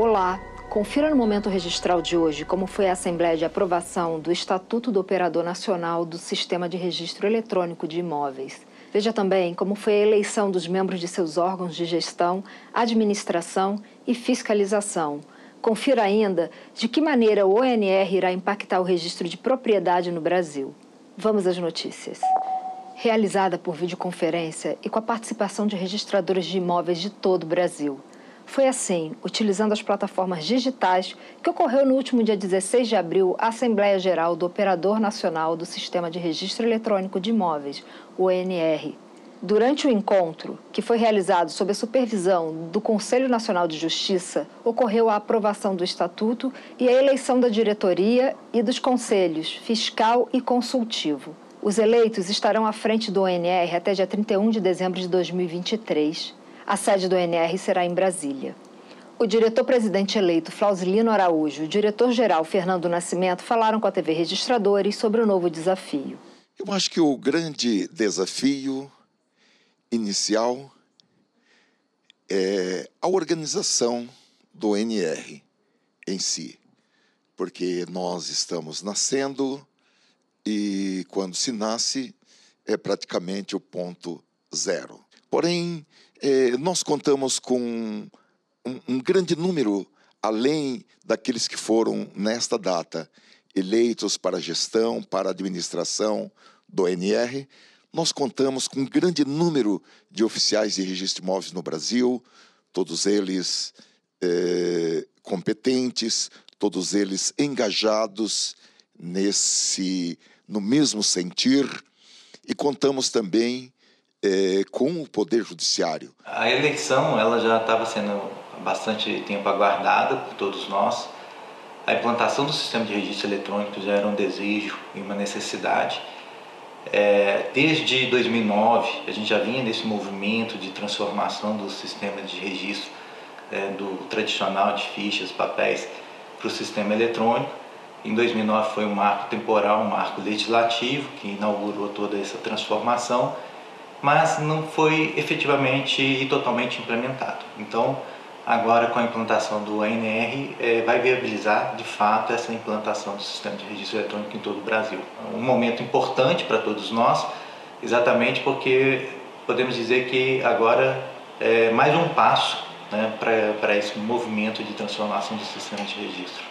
Olá, confira no momento registral de hoje como foi a Assembleia de Aprovação do Estatuto do Operador Nacional do Sistema de Registro Eletrônico de Imóveis. Veja também como foi a eleição dos membros de seus órgãos de gestão, administração e fiscalização. Confira ainda de que maneira o ONR irá impactar o registro de propriedade no Brasil. Vamos às notícias realizada por videoconferência e com a participação de registradores de imóveis de todo o Brasil. Foi assim, utilizando as plataformas digitais, que ocorreu no último dia 16 de abril a Assembleia Geral do Operador Nacional do Sistema de Registro Eletrônico de Imóveis, o ONR. Durante o encontro, que foi realizado sob a supervisão do Conselho Nacional de Justiça, ocorreu a aprovação do Estatuto e a eleição da diretoria e dos conselhos fiscal e consultivo. Os eleitos estarão à frente do ONR até dia 31 de dezembro de 2023. A sede do ONR será em Brasília. O diretor-presidente eleito Flausilino Araújo e o diretor-geral Fernando Nascimento falaram com a TV Registradores sobre o novo desafio. Eu acho que o grande desafio inicial é a organização do ONR em si, porque nós estamos nascendo e quando se nasce é praticamente o ponto zero. Porém, é, nós contamos com um, um grande número, além daqueles que foram, nesta data, eleitos para gestão, para administração do NR, nós contamos com um grande número de oficiais de registro de imóveis no Brasil, todos eles é, competentes, todos eles engajados nesse no mesmo sentir. E contamos também é, com o Poder Judiciário. A eleição ela já estava sendo bastante tempo aguardada por todos nós. A implantação do sistema de registro eletrônico já era um desejo e uma necessidade. É, desde 2009 a gente já vinha nesse movimento de transformação do sistema de registro é, do tradicional de fichas, papéis para o sistema eletrônico em 2009 foi um marco temporal, um marco legislativo que inaugurou toda essa transformação, mas não foi efetivamente e totalmente implementado. Então, agora com a implantação do ANR, é, vai viabilizar de fato essa implantação do sistema de registro eletrônico em todo o Brasil. Um momento importante para todos nós, exatamente porque podemos dizer que agora é mais um passo né, para esse movimento de transformação do sistema de registro.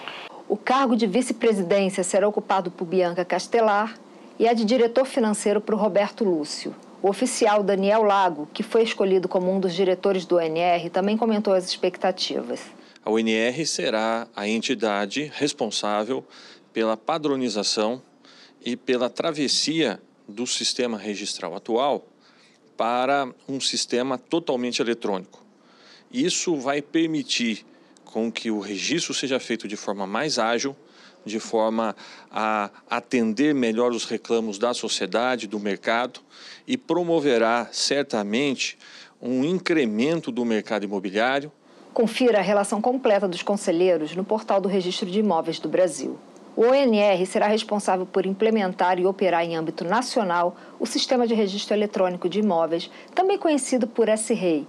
O cargo de vice-presidência será ocupado por Bianca Castelar e a de diretor financeiro por Roberto Lúcio. O oficial Daniel Lago, que foi escolhido como um dos diretores do ONR, também comentou as expectativas. A ONR será a entidade responsável pela padronização e pela travessia do sistema registral atual para um sistema totalmente eletrônico. Isso vai permitir com que o registro seja feito de forma mais ágil, de forma a atender melhor os reclamos da sociedade, do mercado e promoverá certamente um incremento do mercado imobiliário. Confira a relação completa dos conselheiros no portal do Registro de Imóveis do Brasil. O ONR será responsável por implementar e operar em âmbito nacional o Sistema de Registro Eletrônico de Imóveis, também conhecido por SREI,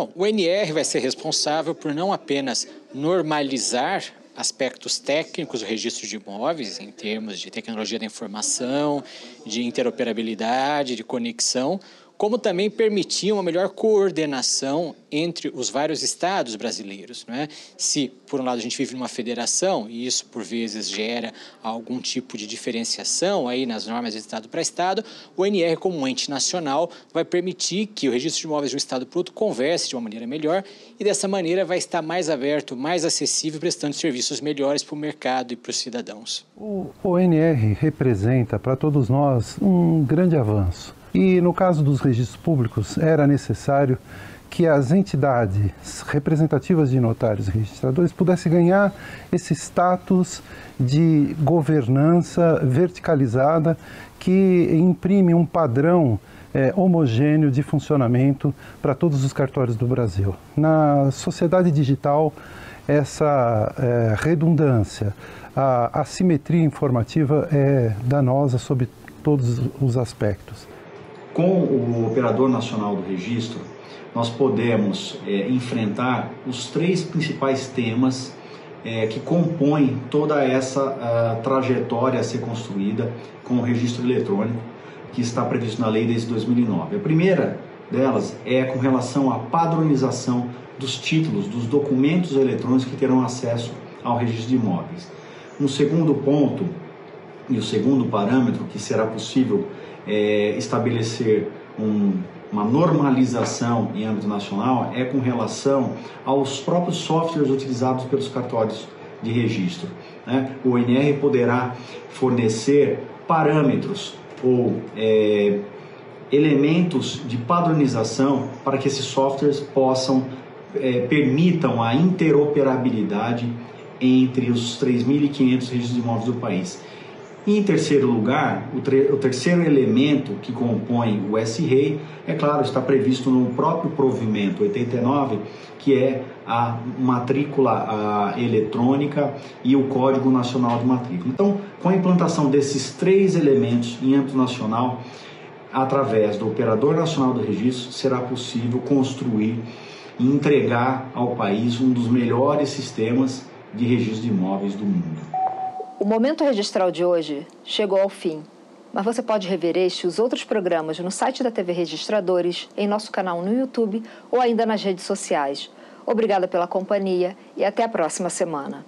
Bom, o NR vai ser responsável por não apenas normalizar aspectos técnicos do registro de imóveis, em termos de tecnologia da informação, de interoperabilidade, de conexão, como também permitir uma melhor coordenação entre os vários estados brasileiros. Não é? Se, por um lado, a gente vive numa federação, e isso por vezes gera algum tipo de diferenciação aí nas normas de estado para estado, o NR, como um ente nacional, vai permitir que o registro de imóveis de um estado para outro converse de uma maneira melhor e dessa maneira vai estar mais aberto, mais acessível, prestando serviços melhores para o mercado e para os cidadãos. O ONR representa para todos nós um grande avanço e no caso dos registros públicos, era necessário que as entidades representativas de notários e registradores pudessem ganhar esse status de governança verticalizada que imprime um padrão é, homogêneo de funcionamento para todos os cartórios do Brasil. Na sociedade digital, essa é, redundância, a assimetria informativa é danosa sob todos os aspectos. Com o Operador Nacional do Registro, nós podemos é, enfrentar os três principais temas é, que compõem toda essa trajetória a ser construída com o registro eletrônico que está previsto na lei desde 2009. A primeira delas é com relação à padronização dos títulos dos documentos eletrônicos que terão acesso ao registro de imóveis. Um segundo ponto e o segundo parâmetro que será possível é, estabelecer um, uma normalização em âmbito nacional é com relação aos próprios softwares utilizados pelos cartórios de registro. Né? O ONR poderá fornecer parâmetros ou é, elementos de padronização para que esses softwares possam é, permitam a interoperabilidade entre os 3.500 registros de imóveis do país. E em terceiro lugar, o, o, terceiro elemento que compõe o S-REI, é claro, está previsto no próprio provimento 89, que é a matrícula a, eletrônica e o Código Nacional de Matrícula. Então, com a implantação desses três elementos em âmbito nacional, através do Operador Nacional do Registro, será possível construir e entregar ao país um dos melhores sistemas de registro de imóveis do mundo. O Momento Registral de hoje chegou ao fim, mas você pode rever este e os outros programas no site da TV Registradores, em nosso canal no YouTube ou ainda nas redes sociais. Obrigada pela companhia e até a próxima semana.